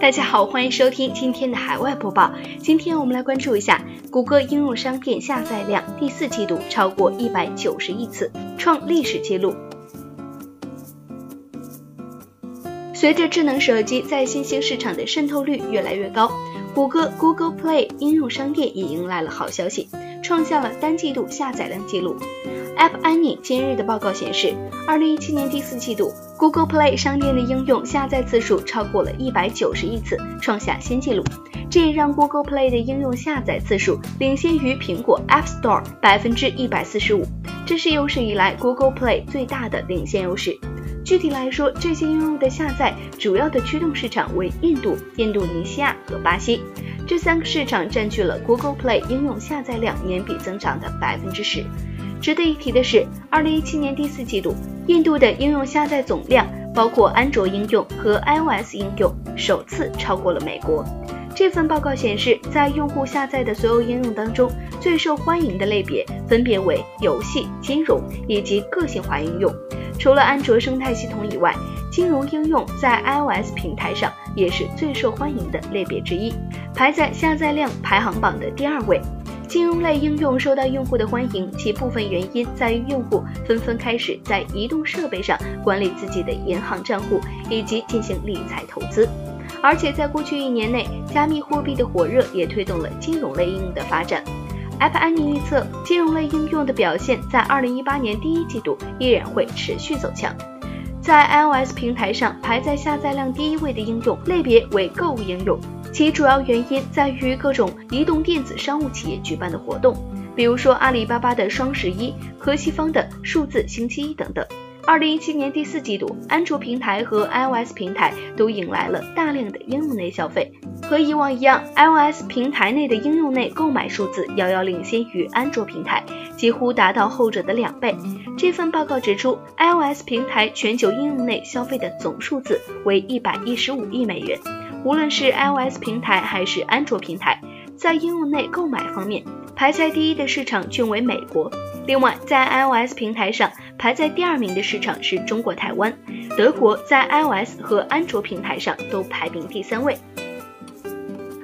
大家好，欢迎收听今天的海外播报。今天我们来关注一下谷歌应用商店下载量，第四季度超过一百九十亿次，创历史记录。随着智能手机在新兴市场的渗透率越来越高，谷歌 Google Play 应用商店也迎来了好消息，创下了单季度下载量记录。App Annie 今日的报告显示，二零一七年第四季度。Google Play 商店的应用下载次数超过了一百九十亿次，创下新纪录。这也让 Google Play 的应用下载次数领先于苹果 App Store 百分之一百四十五，这是有史以来 Google Play 最大的领先优势。具体来说，这些应用的下载主要的驱动市场为印度、印度尼西亚和巴西，这三个市场占据了 Google Play 应用下载量年比增长的百分之十。值得一提的是，二零一七年第四季度，印度的应用下载总量，包括安卓应用和 iOS 应用，首次超过了美国。这份报告显示，在用户下载的所有应用当中，最受欢迎的类别分别为游戏、金融以及个性化应用。除了安卓生态系统以外，金融应用在 iOS 平台上也是最受欢迎的类别之一，排在下载量排行榜的第二位。金融类应用受到用户的欢迎，其部分原因在于用户纷纷开始在移动设备上管理自己的银行账户以及进行理财投资。而且在过去一年内，加密货币的火热也推动了金融类应用的发展。App Annie 预测，金融类应用的表现在2018年第一季度依然会持续走强。在 iOS 平台上排在下载量第一位的应用类别为购物应用。其主要原因在于各种移动电子商务企业举办的活动，比如说阿里巴巴的双十一和西方的数字星期一等等。二零一七年第四季度，安卓平台和 iOS 平台都引来了大量的应用内消费。和以往一样，iOS 平台内的应用内购买数字遥遥领先于安卓平台，几乎达到后者的两倍。这份报告指出，iOS 平台全球应用内消费的总数字为一百一十五亿美元。无论是 iOS 平台还是安卓平台，在应用内购买方面，排在第一的市场均为美国。另外，在 iOS 平台上排在第二名的市场是中国台湾，德国在 iOS 和安卓平台上都排名第三位。